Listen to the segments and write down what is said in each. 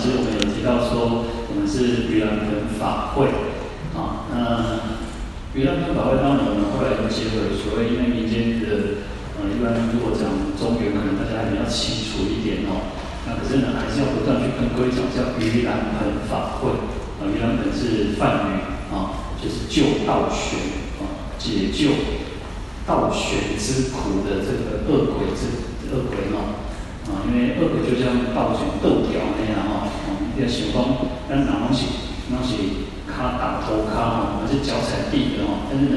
其实我们有提到说，我们是盂兰盆法会啊。那盂兰盆法会当然我们后来有结合所谓因为民间的呃，一般如果讲中原，可能大家还比较清楚一点哦。那可是呢，还是要不断去跟各位讲叫盂兰盆法会啊。盂兰盆是梵语啊，就是救倒悬啊，解救倒悬之苦的这个恶鬼之恶鬼哦。因为恶鬼就像倒悬豆条那样哈，哦，要想讲，咱哪东西，那是卡打头卡哈，还是脚踩地的哈，但是呢，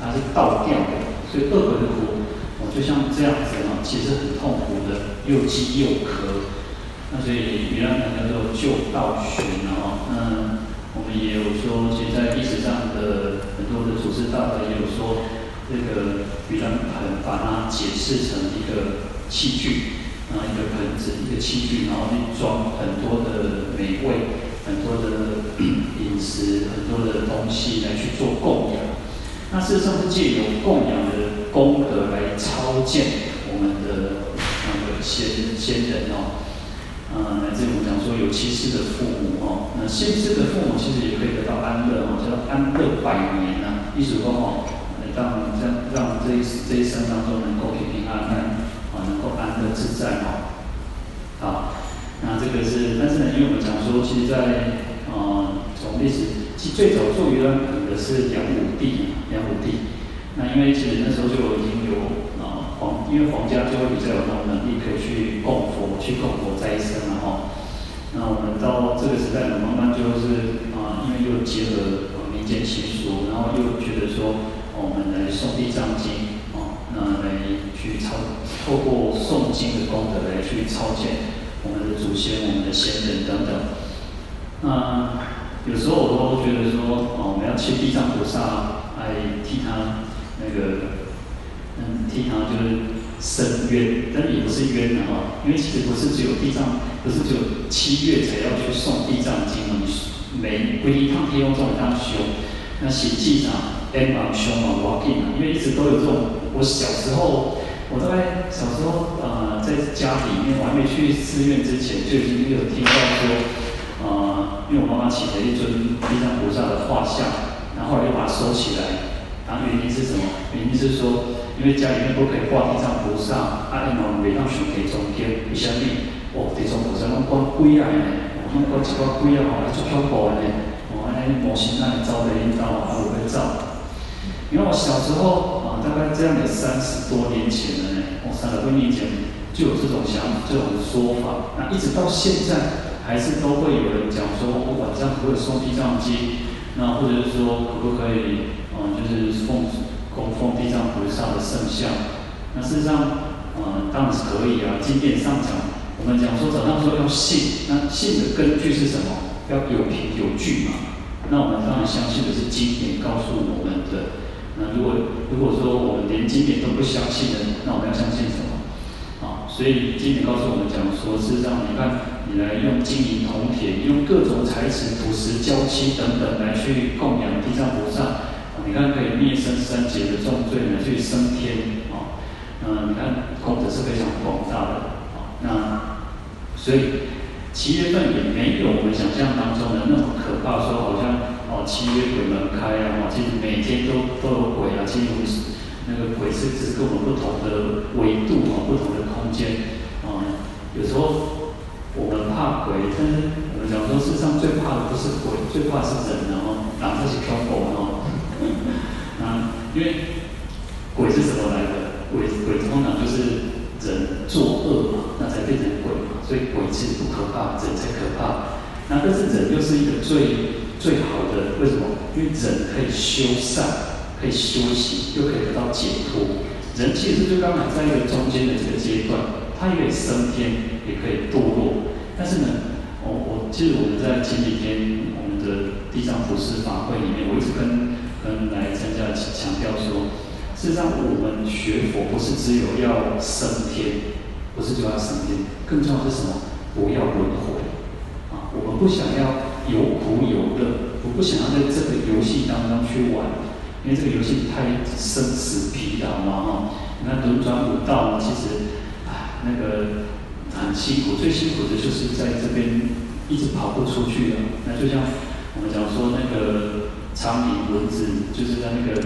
它是倒吊的，所以恶鬼的苦，哦，就像这样子哈，其实很痛苦的，又饥又渴，那所以原来叫做救倒悬哈，那我们也有说，其实在历史上的很多的祖师大德也有说，这个盂兰盆把它解释成一个器具。啊，一个盆子，一个器具，然后去装很多的美味，很多的饮食，很多的东西来去做供养。那事实上是借由供养的功德来超荐我们的那个先先人哦。啊，来自我们讲说有七世的父母哦，那先世的父母其实也可以得到安乐哦，叫安乐百年呐、啊。意思说哦，让让让这一这一生当中能够平平安安。能够安乐自在哦，好，那这个是，但是呢，因为我们讲说，其实在，呃，从历史，其最早做盂兰盆的是梁武帝，梁武帝。那因为其实那时候就已经有啊皇，因为皇家就会比较有那种能力，可以去供佛，去供佛再生了哈。那我们到这个时代呢，慢慢就是啊，因为又结合民间习俗，然后又觉得说，我们来诵地藏经。那来去超透过诵经的功德来去超荐我们的祖先、我们的先人等等。那有时候我都觉得说，哦，我们要请地藏菩萨来替他那个，嗯，替他就是伸冤，但也不是冤的哈，因为其实不是只有地藏，不是只有七月才要去诵地藏经嘛，每每一趟天用这种当修，那实际上天王凶嘛，我给嘛，因为一直都有这种。我小时候，我大概小时候，呃，在家里面，我还没去寺院之前，就已经有听到说，呃，因为我妈妈请了一尊地藏菩萨的画像，然后又把它收起来，然后原因是什么？原因是说，因为家里面不可以挂地藏菩萨，他，因为每当选给中间，为什么？哦，地藏菩萨拢挂鬼啊呢，拢挂一挂鬼啊，吼，来做恐怖的呢，哦，安尼模型那里招的引导啊，会不会造？因为我小时候啊。大概这样的三十多年前了呢，我，三十多年前就有这种想法，这种说法。那一直到现在，还是都会有人讲说，我晚上可不可以诵地藏经？那或者是说，可不可以，嗯，就是奉供奉地藏菩萨的圣像？那事实上，嗯，当然是可以啊。经典上讲，我们讲说早上说要信，那信的根据是什么？要有凭有据嘛。那我们当然相信的是经典告诉我们的。那如果如果说我们连经典都不相信的，那我们要相信什么？啊，所以经典告诉我们讲说，是让你看，你来用金银铜铁，用各种材质、土石、胶漆等等来去供养地藏菩萨，你看可以灭生三劫的重罪，来去升天，啊，嗯，你看功德是非常广大的，啊，那所以七月份也没有我们想象当中的那么可怕，说好像。哦，七月鬼门开啊！其实每天都都有鬼啊。其实那个鬼是是跟我们不同的维度啊，不同的空间啊。有时候我们怕鬼，但是我们讲说，世上最怕的不是鬼，最怕是人啊！哦，哪怕是恐怖哦。啊，因为鬼是什么来的？鬼鬼通常就是人作恶嘛，那才变成。所以鬼其实不可怕，人才可怕。那但是人又是一个最。最好的为什么？因为人可以修善，可以修行，又可以得到解脱。人其实就刚好在一个中间的这个阶段，他也可以升天，也可以堕落。但是呢，我我记得我们在前几天我们的地藏普施法会里面，我一直跟跟来参加强调说，事实上我们学佛不是只有要升天，不是就要升天，更重要的是什么？不要轮回啊！我们不想要。有苦有乐，我不想要在这个游戏当中去玩，因为这个游戏太生死疲劳嘛哈。那轮转五道呢，其实，唉，那个很辛苦，最辛苦的就是在这边一直跑不出去的。那就像我们讲说那个苍蝇、蚊子，就是在那个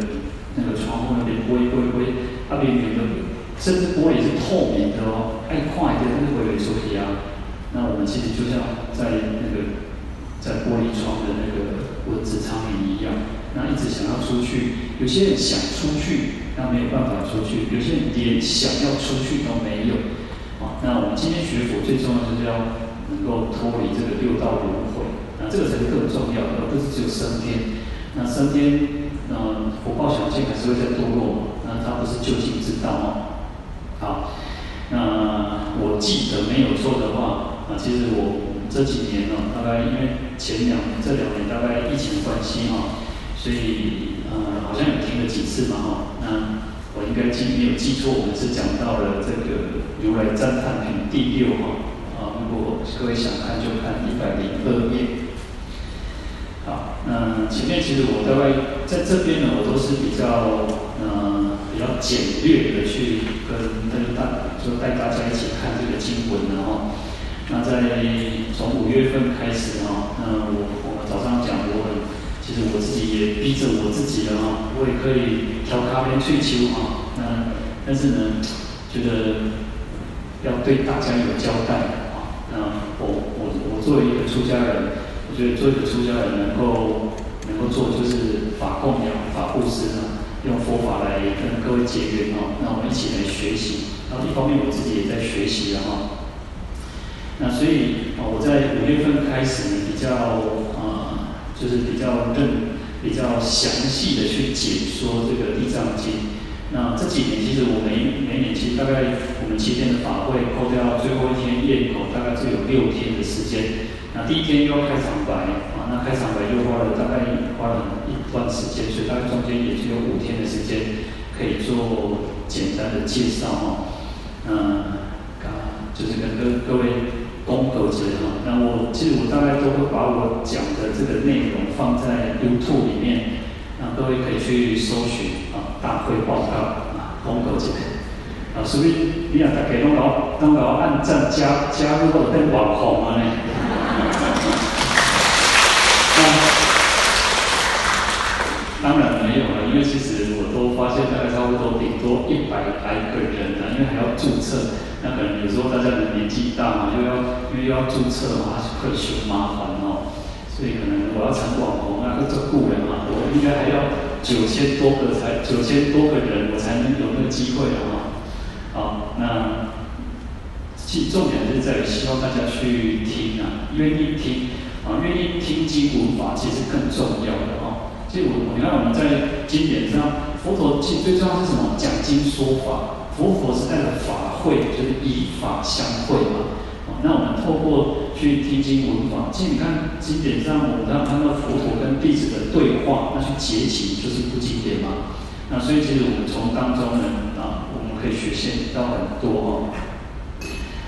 那个窗户那边飞飞飞，那边远的，甚至玻璃是透明的哦，爱快一点，那个会出去啊。那我们其实就像在那个在玻璃窗的那个蚊子、苍蝇一样，那一直想要出去。有些人想出去，那没有办法出去；有些人连想要出去都没有。啊，那我们今天学佛最重要就是要能够脱离这个六道轮回，那这个才是更重要的，而不是只有升天。那升天，嗯，福报小见还是会再堕落，那它不是究竟之道哦。好，那我记得没有错的话。啊，其实我这几年呢，大概因为前两年、这两年大概疫情关系哈，所以呃好像有听了几次嘛哈。那我应该记没有记错，我们是讲到了这个《如来赞叹品》第六哈。啊，如果各位想看就看一百零二页。好，那前面其实我大概在这边呢，我都是比较呃比较简略的去跟跟大就带大家一起看这个经文的哈。那在从五月份开始哈，那我我早上讲我，其实我自己也逼着我自己了哈，我也可以调咖啡退休哈，那但是呢，觉得要对大家有交代啊，那我我我作为一个出家人，我觉得做一个出家人能够能够做就是法供养、来跟各位结缘哈，那我们一起来学习，然后一方面我自己也在学习了哈。那所以，我在五月份开始呢，比较啊，就是比较认，比较详细的去解说这个《地藏经》。那这几年，其实我每每年其实大概我们七天的法会，扣掉最后一天焰口，大概只有六天的时间。那第一天又要开场白啊，那开场白又花了大概花了一段时间，所以大概中间也只有五天的时间可以做简单的介绍哈。嗯，就是跟各各位。功德节哈，那我其实我大概都会把我讲的这个内容放在 YouTube 里面，那各位可以去搜寻啊，大会报告啊，功德节啊，所以你啊大家拢搞拢搞按赞加加入我的网红啊呢，当然没有了，因为其实我都发现大概差不多顶多一百来个人呢，因为还要注册。那可能有时候大家的年纪大嘛，又要又要注册嘛，会很麻烦哦。所以可能我要成网红，那个做雇人嘛，我应该还要九千多个才九千多个人，我才能有那个机会啊。好，那其重点是在于希望大家去听啊，愿意听啊，愿意听经文法，其实更重要的哦。其实我你看我们在经典上，佛陀其实最重要是什么？讲经说法。佛佛是带着法会，就是以法相会嘛。那我们透过去听经闻法，其实你看经典上，我们要看到佛陀跟弟子的对话，那去结集就是不经典嘛。那所以其实我们从当中呢，啊，我们可以学习到很多哦。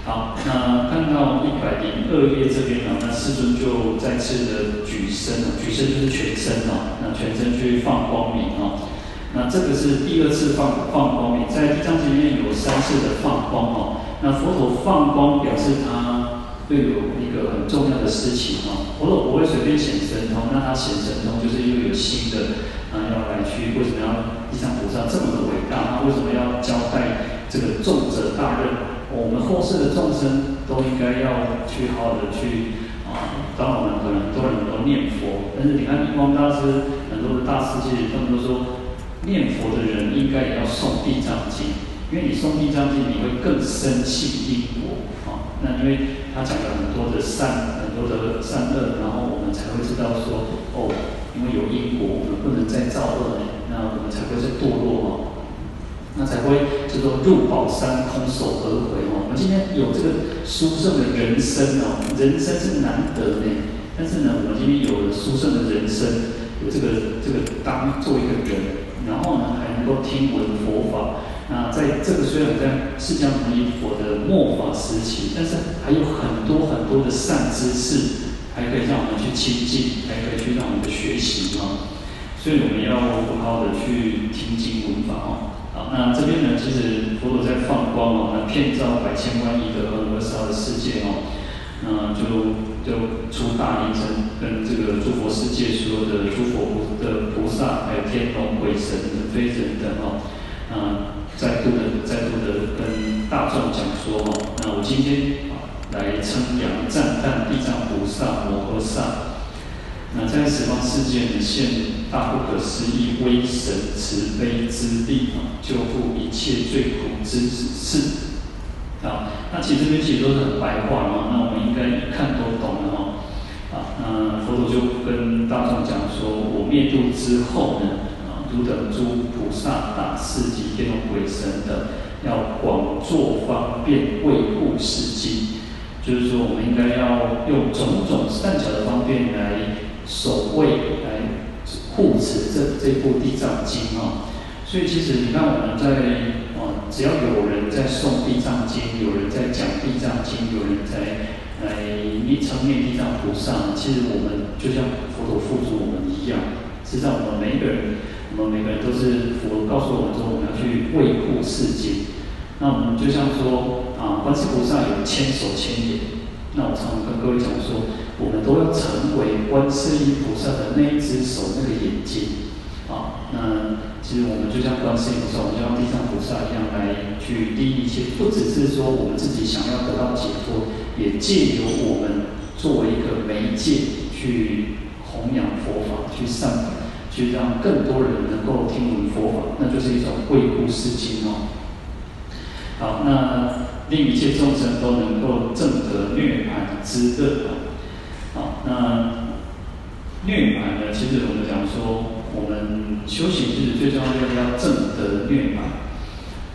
好，那看到一百零二页这边呢，那世尊就再次的举身了，举身就是全身哦，那全身去放光明哦。那这个是第二次放放光明，在地藏经里面有三次的放光哦。那佛陀放光表示他又有一个很重要的事情哦。佛陀不会随便显神通，那他显神通就是又有新的啊要来去，为什么要地藏菩萨这么的伟大？他为什么要交代这个重责大任？我们后世的众生都应该要去好好的去啊。当我们很多人都念佛，但是你看印光大师很多的大师其实他们都说。念佛的人应该也要诵《地藏经》，因为你诵《地藏经》，你会更深信因果啊。那因为他讲了很多的善，很多的善恶，然后我们才会知道说，哦，因为有因果，我们不能再造恶，那我们才会是堕落哦。那才会叫做入宝山空手而回哦。我们今天有这个殊胜的人生哦，人生是难得的，但是呢，我们今天有了殊胜的人生，有这个这个当做一个人。然后呢，还能够听闻佛法。那在这个虽然在释迦牟尼佛的末法时期，但是还有很多很多的善知识，还可以让我们去亲近，还可以去让我们学习啊。所以我们要好好的去听经闻法哦。好，那这边呢，其实佛陀在放光哦，那遍照百千万亿的和合沙的世界哦，那就就出大力神跟这个诸佛世界所有的诸佛的菩萨，还有天龙鬼神、的飞人等哦，啊，再度的再度的跟大众讲说哦，那我今天啊来称扬赞叹地藏菩萨摩诃萨，那在十方世界呢现大不可思议威神慈悲之力啊，救护一切罪苦之事。啊，那其实这边其实都是很白话嘛，那我们应该一看都懂了哦。啊，那佛陀就跟大众讲说，我灭度之后呢，啊，如等诸菩萨、大士及天龙鬼神等，要广作方便为护世经，就是说我们应该要用种种善巧的方便来守卫、来护持这这部地藏经啊。所以其实你看我们在。只要有人在诵地藏经，有人在讲地藏经，有人在来念称念地藏菩萨，其实我们就像佛陀付嘱我们一样，实际上我们每一个人，我们每个人都是佛告诉我们说，我们要去卫护世界。那我们就像说啊，观世菩萨有千手千眼，那我常常跟各位讲说，我们都要成为观世音菩萨的那一只手，那个眼睛。啊，那。其实我们就像观世音菩萨，我们就像地藏菩萨一样来去利益一切，不只是说我们自己想要得到解脱，也借由我们作为一个媒介去弘扬佛法，去散布，去让更多人能够听闻佛法，那就是一种惠护世间哦。好，那令一切众生都能够证得涅槃之乐。好，那涅槃呢？其实我们讲说。我们修行其实最重要的要正得涅槃。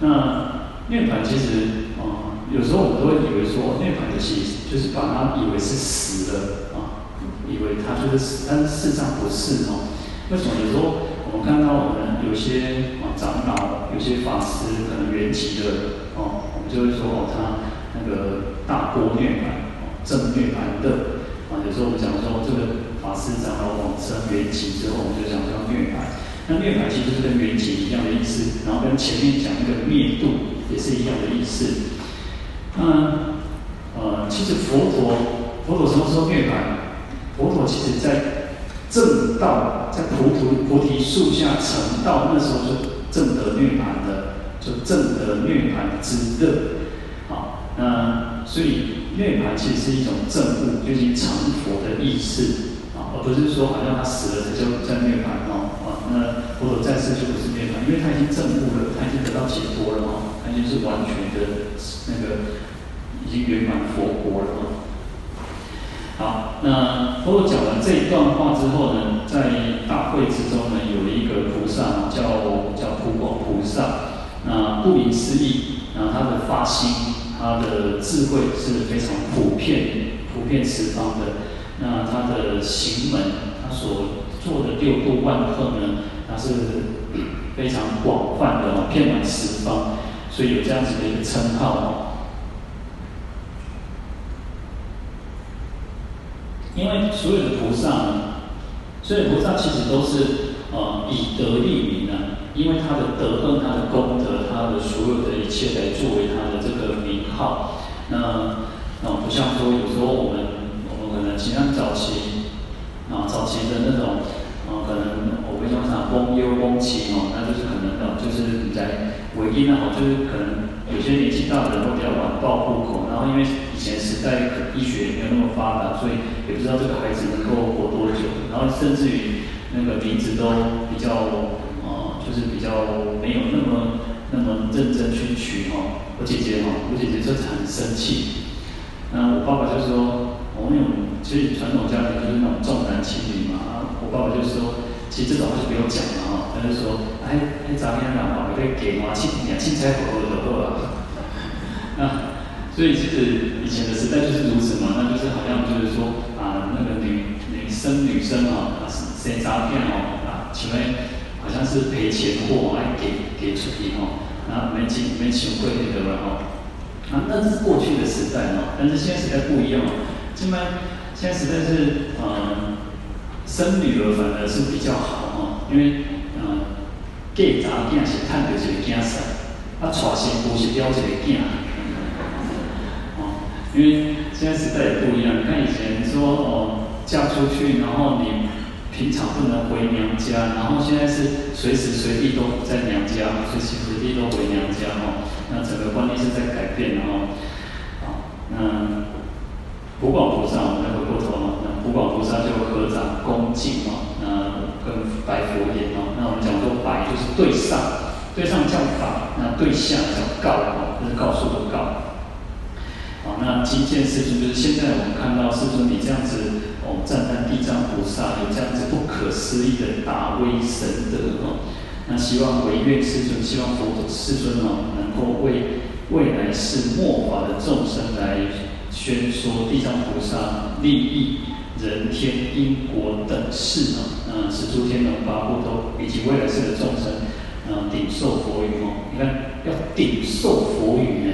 那涅槃其实啊、有时候我们都会以为说涅槃的其实就是把它以为是死的啊，以为它就是死，但是事实上不是哦。为什么？有时候我们看到我们有些啊长老、有些法师可能圆寂的哦，我们就会说哦，他那个大波涅槃、正涅槃的啊。有时候我们讲说这个。法师长老往生圆寂之后，我们就讲叫涅槃。那涅槃其实就是跟圆寂一样的意思，然后跟前面讲那个灭度也是一样的意思。那呃，其实佛陀，佛陀什么时候涅槃？佛陀其实在正道，在菩提菩提树下成道，那时候就正得涅槃的，就正得涅槃之乐。好，那所以涅槃其实是一种正悟，就是成佛的意思。而不是说好像他死了才叫叫涅槃哦，啊，那佛陀在世就不是涅槃，因为他已经证悟了，他已经得到解脱了哦，他已经是完全的那个已经圆满佛国了哦。好，那佛陀讲完这一段话之后呢，在大会之中呢，有一个菩萨叫叫普广菩萨，那顾名思义，那他的发心，他的智慧是非常普遍、普遍十方的。那他的行门，他所做的六度万行呢，他是非常广泛的哦，遍满十方，所以有这样子的一个称号哦。因为所有的菩萨呢，所有菩萨其实都是呃以德立名啊，因为他的德行、他的功德、他的所有的一切来作为他的这个名号。那那不像说有时候我们。可能其他早期啊，早期的那种啊，可能我们讲啥公忧公亲哦，那就是可能哦，就是你在唯一呢，哦，就是可能有些年纪大的人会比较晚报户口，然后因为以前时代医学也没有那么发达，所以也不知道这个孩子能够活多久，然后甚至于那个名字都比较啊，就是比较没有那么那么认真去取哦。我姐姐哦，我姐姐就是很生气，那我爸爸就说。我们有，其实传统家庭就是那种重男轻女嘛。啊我爸爸就说，其实这种话就不用讲了哈。他就说，哎，哎，昨天俩宝贝给嘛，青年青菜火候的火啊。那所以其实以前的时代就是如此嘛。那就是好像就是说啊，那个女女生女生啊，生诈骗哦啊，请问好像是赔钱货来给给出去哦，那没钱没钱会那个了哦。啊，那是过去的时代嘛，但是现在时代不一样了。现在现在实在是，嗯，生女儿反而是比较好哦，因为嗯，嫁查囝是趁到一个囝婿，啊，娶新妇是了一个囝，哦，因为现在时代也不一样。你看以前说哦嫁出去，然后你平常不能回娘家，然后现在是随时随地都在娘家，随时随地都回娘家哦。那整个观念是在改变的哦。好，那普广菩萨，我们再回过头哦。那普广菩萨就合掌恭敬哦，那跟白佛言哦。那我们讲说白就是对上，对上叫法，那对下叫告哦，就是告诉的告。好，那今见世尊就是现在我们看到世尊你这样子哦，赞叹地藏菩萨有这样子不可思议的大威神德哦，那希望唯愿世尊，希望佛陀世尊哦，能够为未来世末法的众生来宣说地藏菩萨利益人天因果等事啊，那十诸天龙八部都以及未来世的众生，啊，顶受佛语哦，你看要顶受佛语呢。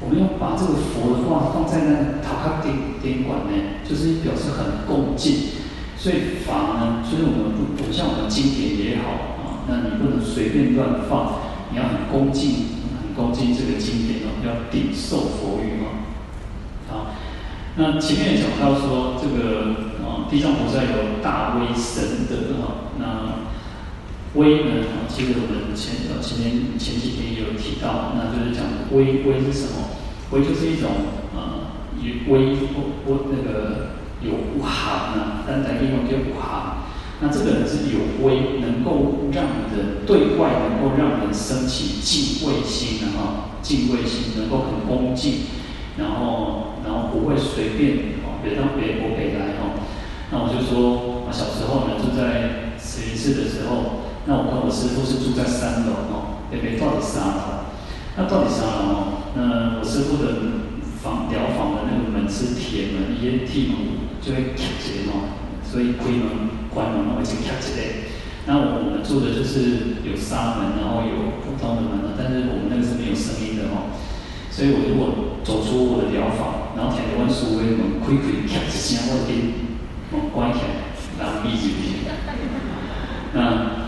我们要把这个佛的话放在那塔卡顶顶管呢，就是表示很恭敬。所以法呢，所以我们不不像我们经典也好啊，那你不能随便乱放，你要很恭敬，很恭敬这个经典哦，要顶受佛语哦。那前面也讲到说这个啊，地藏菩萨有大威神德哈，那。威呢？其实我们前呃前面前几天也有提到，那就是讲威威是什么？威就是一种呃有威不不那个有含啊，单单英文叫含。那这个人是有威，能够让人对外能够让人升起敬畏心的哈，敬畏心能够很恭敬，然后不会随便哦，别当别国别来哦。那我就说，我小时候呢住在慈云寺的时候。那我跟我师父是住在三楼哦，北北到底三楼？那到底三楼哦？那我师父的房疗房的那个门是铁门，一些铁门就会卡起来哦，所以推门关门会就卡起来。那我们住的就是有纱门，然后有普通的门，但是我们那个是没有声音的哦。所以我如果走出我的疗法，然后听到我师父的门开开卡一声，我就门关起来，然后闭住去。那。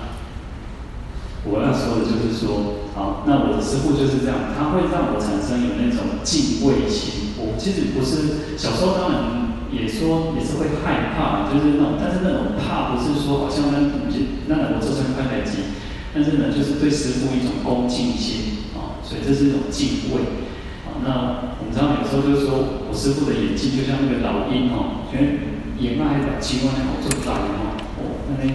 我要说的就是说，好，那我的师傅就是这样，他会让我产生有那种敬畏心。我其实不是小时候当然也说也是会害怕，就是那种，但是那种怕不是说好像那那我做成快来机，但是呢，就是对师傅一种恭敬心啊，所以这是一种敬畏。那我们知道有时候就是说我师傅的眼睛就像那个老鹰哦，觉得眼睛还把青光好做大哦，哦，那边。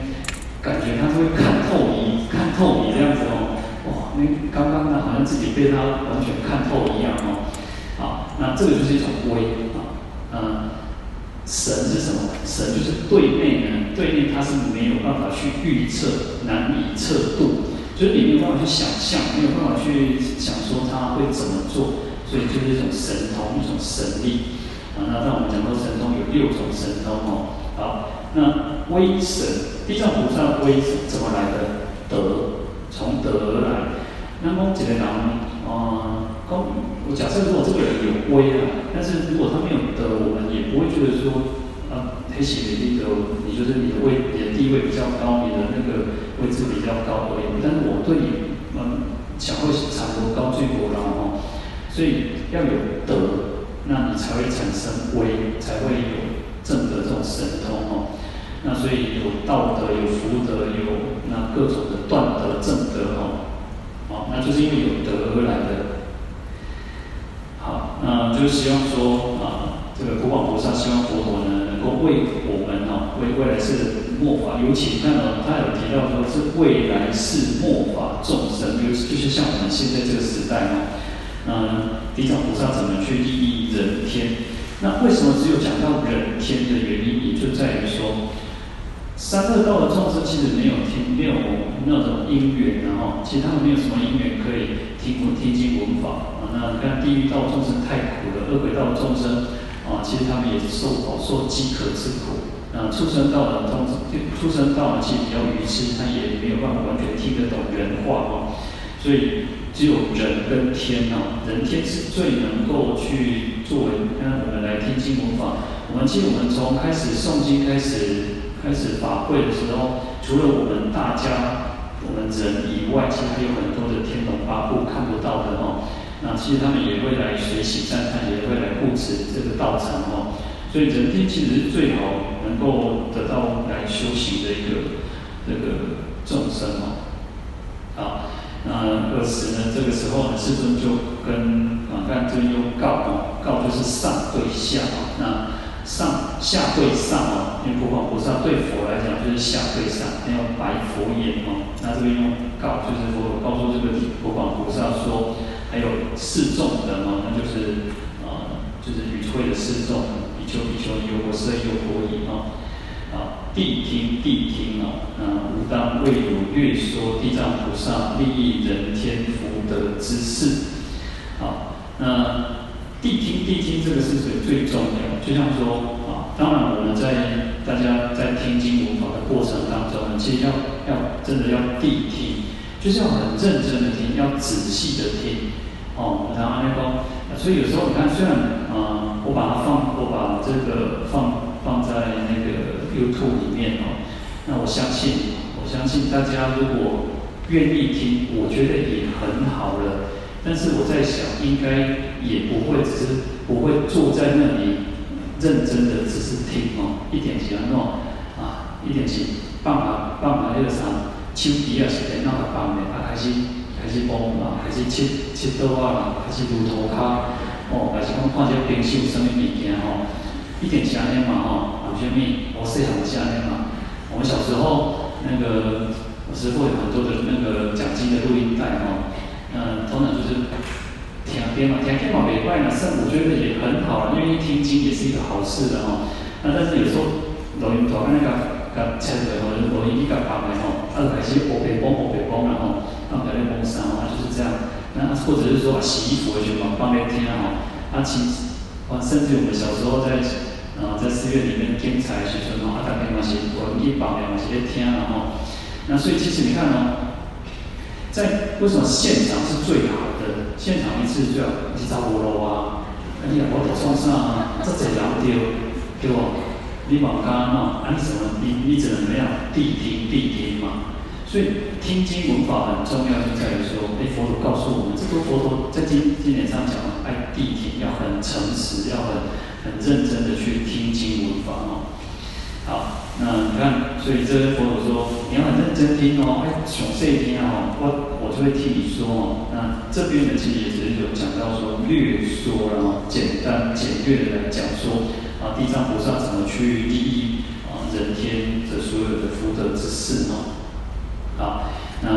感觉他是会看透你，看透你这样子哦，哇，那刚刚呢好像自己被他完全看透一样哦，好，那这个就是一种威啊，嗯，神是什么？神就是对内呢，对内他是没有办法去预测，难以测度，就是你没有办法去想象，没有办法去想说他会怎么做，所以就是一种神通，一种神力啊。那在我们讲到神通有六种神通哦，好，那威神。地藏菩萨的威怎么来的？德，从德而来。那么几个人，啊，公，我假设如果这个人有威啊，但是如果他没有德，我们也不会觉得说，啊，黑喜的那个，你就是你的位，你的地位比较高，你的那个位置比较高而已。但是我对你们想会产生高居伯拉哦，所以要有德，那你才会产生威，才会有正德这种神通哦。那所以有道德，有福德，有那各种的断德、正德哦，好，那就是因为有德而来的。好，那就希望说啊，这个普广菩萨希望佛陀呢，能够为我们哦，为未来世末法，尤其看到他有提到说是未来世末法众生，就就是像我们现在这个时代哦，嗯地藏菩萨怎么去利益人天？那为什么只有讲到人天的原因，也就在于说。三恶道的众生其实没有听，没有那种因缘，然后其实他们没有什么因缘可以听闻听经闻法啊。那你看地狱道众生太苦了，恶鬼道众生啊，其实他们也是受饱受饥渴之苦。那畜生道的众生，畜生道其实比较愚痴，他也没有办法完全听得懂人话哦。所以只有人跟天啊，人天是最能够去作为让我们来听经闻法。我们其实我们从开始诵经开始。开始法会的时候，除了我们大家、我们人以外，其实还有很多的天龙八部看不到的哦。那其实他们也会来学习赞叹，也会来护持这个道场哦。所以人天其实是最好能够得到来修行的一个这个众生哦。好，那尔时呢，这个时候呢，世尊就跟啊，看这边用告啊，告就是上对下啊，那。上下对上啊，因为普广菩萨对佛来讲就是下对上，还有白佛言哦。那这边用告就是佛告诉这个普广菩萨说，还有示众的嘛，那就是呃就是与会的示众，比丘比丘尼，优婆塞优婆夷哦。啊，谛听谛听哦，那吾当为有略说地藏菩萨利益人天福德之事。好，那。谛听谛听，这个是最最重要。就像说啊，当然我们在大家在听经闻法的过程当中，其实要要真的要谛听，就是要很认真的听，要仔细的听。哦，然后阿弥陀所以有时候你看，虽然啊、我把它放，我把这个放放在那个 YouTube 里面哦，那我相信，我相信大家如果愿意听，我觉得也很好了。但是我在想，应该。也不会只是不会坐在那里认真的只是听哦，一点钱那种啊，一点钱放啊放啊那个啥，手机啊是在那个放的，啊开始开始播嘛，开始切切刀啊，开始撸涂骹哦，还是讲看这冰箱什么物件哦，一点钱的嘛吼，有啥物？我细汉时安尼嘛，我们小时候那个我师傅有很多的那个讲经的录音带哦，嗯，通常就是。听天嘛，听天嘛，没坏呢。圣母觉得也很好，因为听经也是一个好事的哦。那但是有时候录音带那个个切的哦，录音一个放的哦，啊开始乌白光乌白光了哦，啊在那风扇哦，就是这样。那或者是说洗衣服的时候放来听哦，啊其啊甚至我们小时候在啊在寺院里面剪彩的时候啊大概嘛是录音放的嘛是在听了哦。那所以其实你看哦，在为什么现场是最好的？现场一次就要去找五楼啊，你也无得送上啊，这侪人丢，对不？你往刚嘛，啊你什么？你你只能怎么样？谛听谛听嘛。所以听经闻法很重要，就在于说，哎，佛陀告诉我们，这个佛陀在经经典上讲，谛听要很诚实，要很很认真的去听经闻法哦。好，那你看，所以这个佛陀说，你要很认真听哦，哎，详细听啊，我。我就会替你说哦，那这边呢，其实也是有讲到说略说，然后简单简略的来讲说啊，地藏菩萨怎么去利益啊人天的所有的福德之事哦。好，那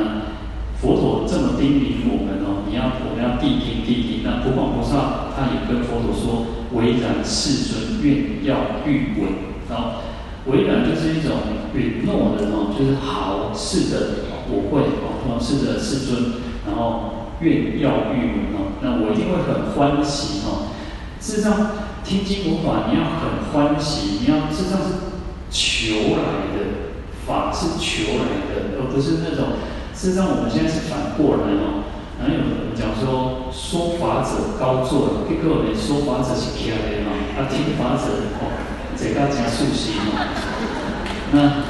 佛陀这么叮咛我们哦，你要我们要谛听谛听。那普广菩萨他也跟佛陀说，唯然世尊愿要欲闻啊，唯然就是一种允诺的哦，就是好，是的。我会哦，是的，世尊，然后愿要欲闻哦，那我一定会很欢喜哦。事实上，听经闻法，你要很欢喜，你要事实上是求来的，法是求来的，而不是那种。事实上，我们现在是反过来哦。哪有人讲说说法者高坐，结果连说法者是起来的嘛？啊，听法者哦，这个加速心嘛。那。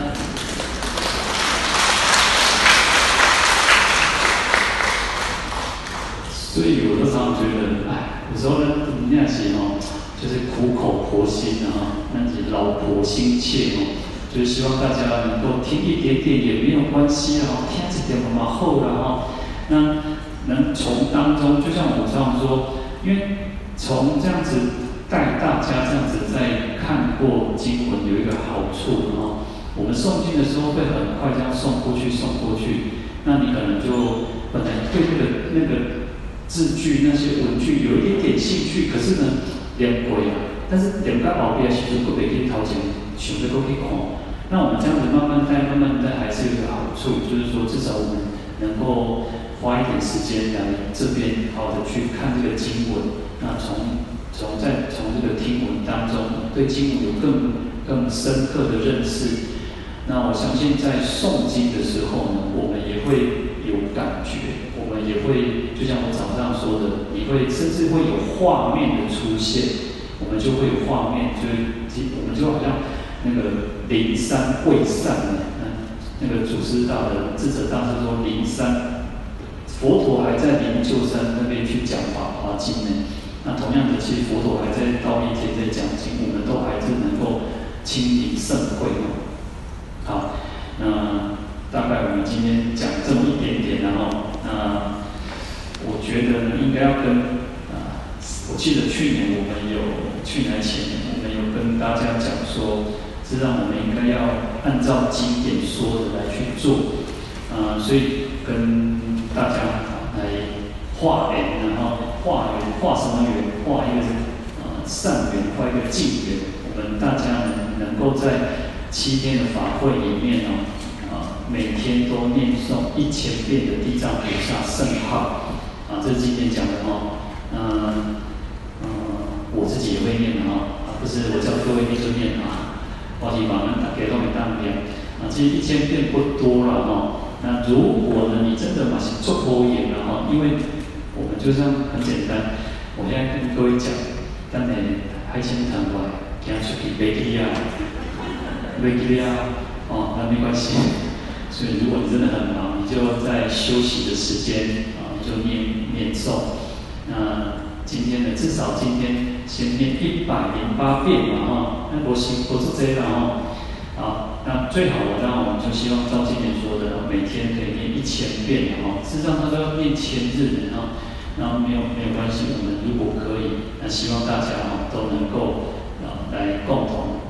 所以有的时候觉得，哎，有时候呢，那些哦，就是苦口婆心的哈，那些老婆心切哦，就是希望大家能够听一点点也没有关系啊，听一点嘛好了哈。那能从当中，就像我们常说，因为从这样子带大家这样子在看过经文有一个好处哈，我们诵经的时候会很快这样诵过去，诵过去，那你可能就本来对那个那个。字句那些文句有一点点兴趣，可是呢，念过啊，但是念到后边其实不得去掏钱，想着都可以看。那我们这样子慢慢带，慢慢带，还是有个好处，就是说至少我们能够花一点时间来这边好的去看这个经文。那从从在从这个听闻当中，对经文有更更深刻的认识。那我相信在诵经的时候呢，我们也会有感觉。我们也会，就像我早上说的，你会甚至会有画面的出现，我们就会有画面，就是我们就好像那个灵山会上的，嗯，那个祖师大的智者大师说灵山，佛陀还在灵鹫山那边去讲法华经呢，那同样的，其实佛陀还在道利天在讲经，我们都还是能够亲临盛会哦。好，那大概我们今天讲这么一点点，然后那我觉得呢，应该要跟啊，我记得去年我们有，去年前年我们有跟大家讲说，是让我们应该要按照经典说的来去做，啊，所以跟大家来化缘，然后化缘，化什么缘？化一个啊善缘，化一个净缘。我们大家能能够在七天的法会里面哦，啊，每天都念诵一千遍的地藏菩萨圣号，啊，这是今天讲的哦，嗯嗯，我自己也会念的哈，不是我叫各位念就念啊，我希望大家都会当念，啊，其实一千遍不多了哦。那如果呢，你真的嘛是做佛业的哈，因为我们就这样很简单。我现在跟各位讲，当然海鲜谈完，今天出去飞机啊，飞机啊，哦，那没关系。所以如果你真的很忙，你就在休息的时间啊，你就念念诵。那今天呢，至少今天先念一百零八遍嘛哈，那不行，不是这样哦。好，那最好的，那我们就希望照今天说的，每天可以念一千遍哈。事实上，他都要念千日的哈。那没有没有关系，我们如果可以，那希望大家哈都能够啊来共同。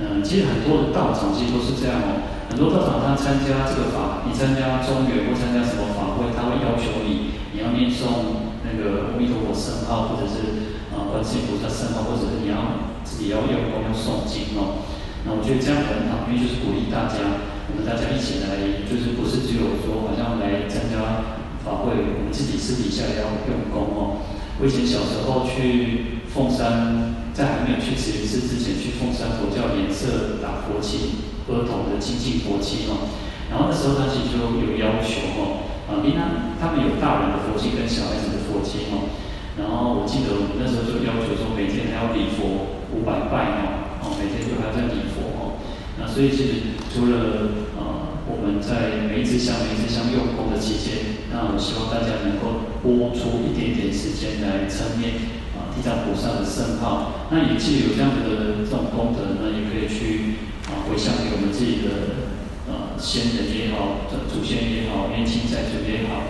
嗯，其实很多的道场其实都是这样哦。很多道场他参加这个法，你参加中元或参加什么法会，他会要求你你要念诵那个阿弥陀佛圣号，或者是关心菩萨圣号，或者是你要自己要用功要诵经哦。那我觉得这样很好，因为就是鼓励大家，我们大家一起来，就是不是只有说好像来参加法会，我们自己私底下也要用功哦。我以前小时候去凤山，在还没有去慈云寺之前，去凤山佛教研社打佛七，儿童的精进佛七哦。然后那时候他其实就有要求哦，啊，因为他们有大人的佛七跟小孩子的佛七哦。然后我记得我们那时候就要求说，每天还要礼佛五百拜哦。哦，每天都还在礼佛哦，那所以其实除了呃我们在每一支香每一支香用功的期间，那我希望大家能够拨出一点点时间来称念啊地藏菩萨的圣号。那也既有这样子的这种功德，那也可以去啊回向给我们自己的呃先人也好，祖先也好，冤亲债主也好。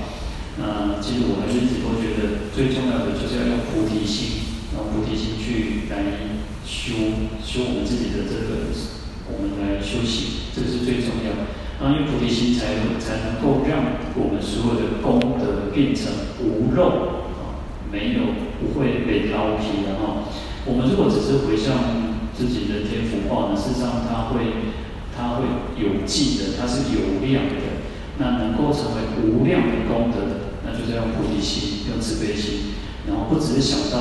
那其实我还是一直都觉得最重要的就是要用菩提心，用菩提心去来。修修我们自己的这个，我们来修行，这个是最重要的。然后用菩提心才才能够让我们所有的功德变成无漏啊，没有不会被捞皮的哈。我们如果只是回向自己的天福报呢，事实上它会它会有记的，它是有量的。那能够成为无量的功德，那就是要菩提心，用慈悲心，然后不只是想到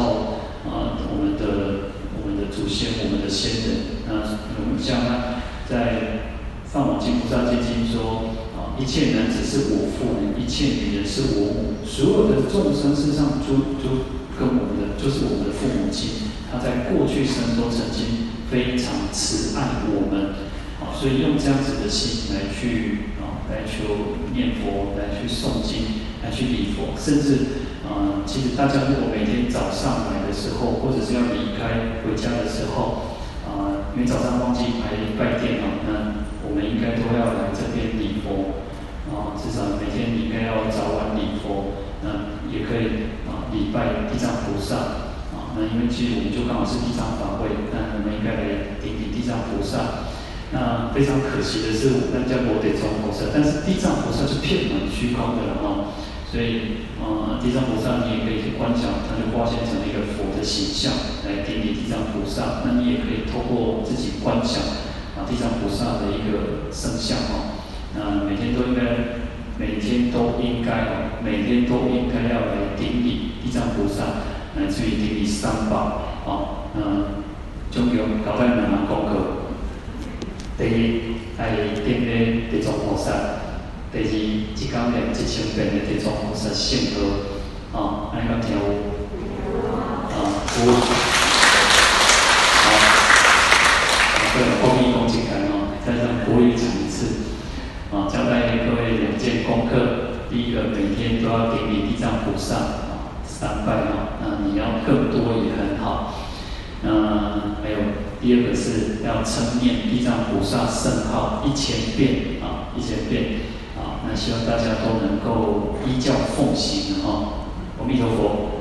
啊我们的。我们的祖先，我们的先人，那我们像他在《梵网经菩萨戒经》说啊，一切男子是我父，一切女人是我母，所有的众生身上就就跟我们的就是我们的父母亲，他在过去生都曾经非常慈爱我们，啊，所以用这样子的心来去，来求念佛，来去诵经，来去礼佛，甚至。啊、嗯，其实大家如果每天早上来的时候，或者是要离开回家的时候，啊、因为早上忘记排拜殿嘛，那我们应该都要来这边礼佛，啊，至少每天应该要早晚礼佛，那也可以啊，礼拜地藏菩萨，啊，那因为其实我们就刚好是地藏法会，那我们应该来顶礼地藏菩萨。那非常可惜的是，我们家没得装菩萨，但是地藏菩萨是遍满虚空的了哈。所以，呃，地藏菩萨你也可以去观想，它就化现成一个佛的形象来顶礼地藏菩萨。那你也可以透过自己观想啊，地藏菩萨的一个圣像哦。那每天都应该，每天都应该哦，每天都应该要来顶礼地藏菩萨，来自于顶礼三宝哦。那总共搞在两项功课，第一，来顶礼地藏菩萨。第二，一讲念一千遍的地藏菩萨圣号，啊，安尼讲听有，啊，有，好，对，后面讲几遍哦，再让国语讲一次，啊，交代各位两件功课，第一个每天都要顶礼地藏菩萨，啊，三拜哈，那你要更多也很好。那还有第二个是要称念地藏菩萨圣号一千遍啊，一千遍啊。那希望大家都能够依教奉行哈。阿弥陀佛。